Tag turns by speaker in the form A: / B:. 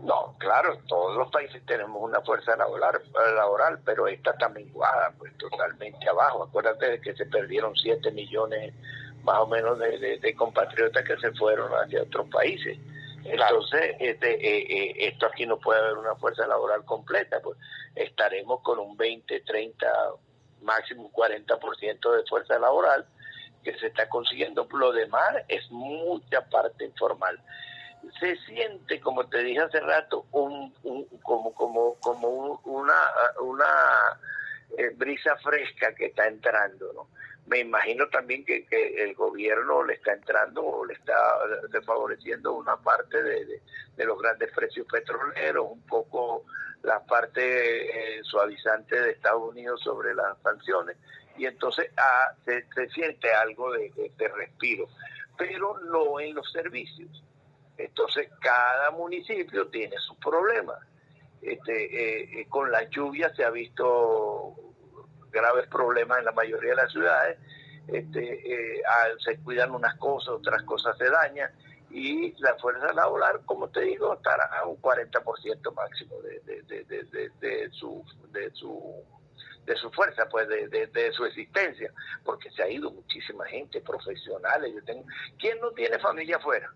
A: No, claro, todos los países tenemos una fuerza laboral, laboral pero esta está menguada, pues totalmente abajo. Acuérdate de que se perdieron 7 millones más o menos de, compatriotas que se fueron hacia otros países. Entonces, este, eh, eh, esto aquí no puede haber una fuerza laboral completa, pues estaremos con un 20, 30, máximo 40% de fuerza laboral que se está consiguiendo. Lo demás es mucha parte informal se siente, como te dije hace rato, un, como, como, como una, una eh, brisa fresca que está entrando, ¿no? Me imagino también que, que, el gobierno le está entrando o le está favoreciendo una parte de, los grandes precios petroleros, un poco la parte eh, suavizante de Estados Unidos sobre las sanciones, y entonces ah, se, se, siente algo de respiro, pero no en los servicios entonces, cada municipio tiene sus problemas. Este, eh, eh, con las lluvias se ha visto graves problemas en la mayoría de las ciudades. Este, eh, se cuidan unas cosas, otras cosas se dañan. Y la fuerza laboral, como te digo, estará a un 40% máximo de, su, fuerza, pues de, su existencia, porque se ha ido muchísima gente, profesionales. ¿Quién no tiene familia afuera?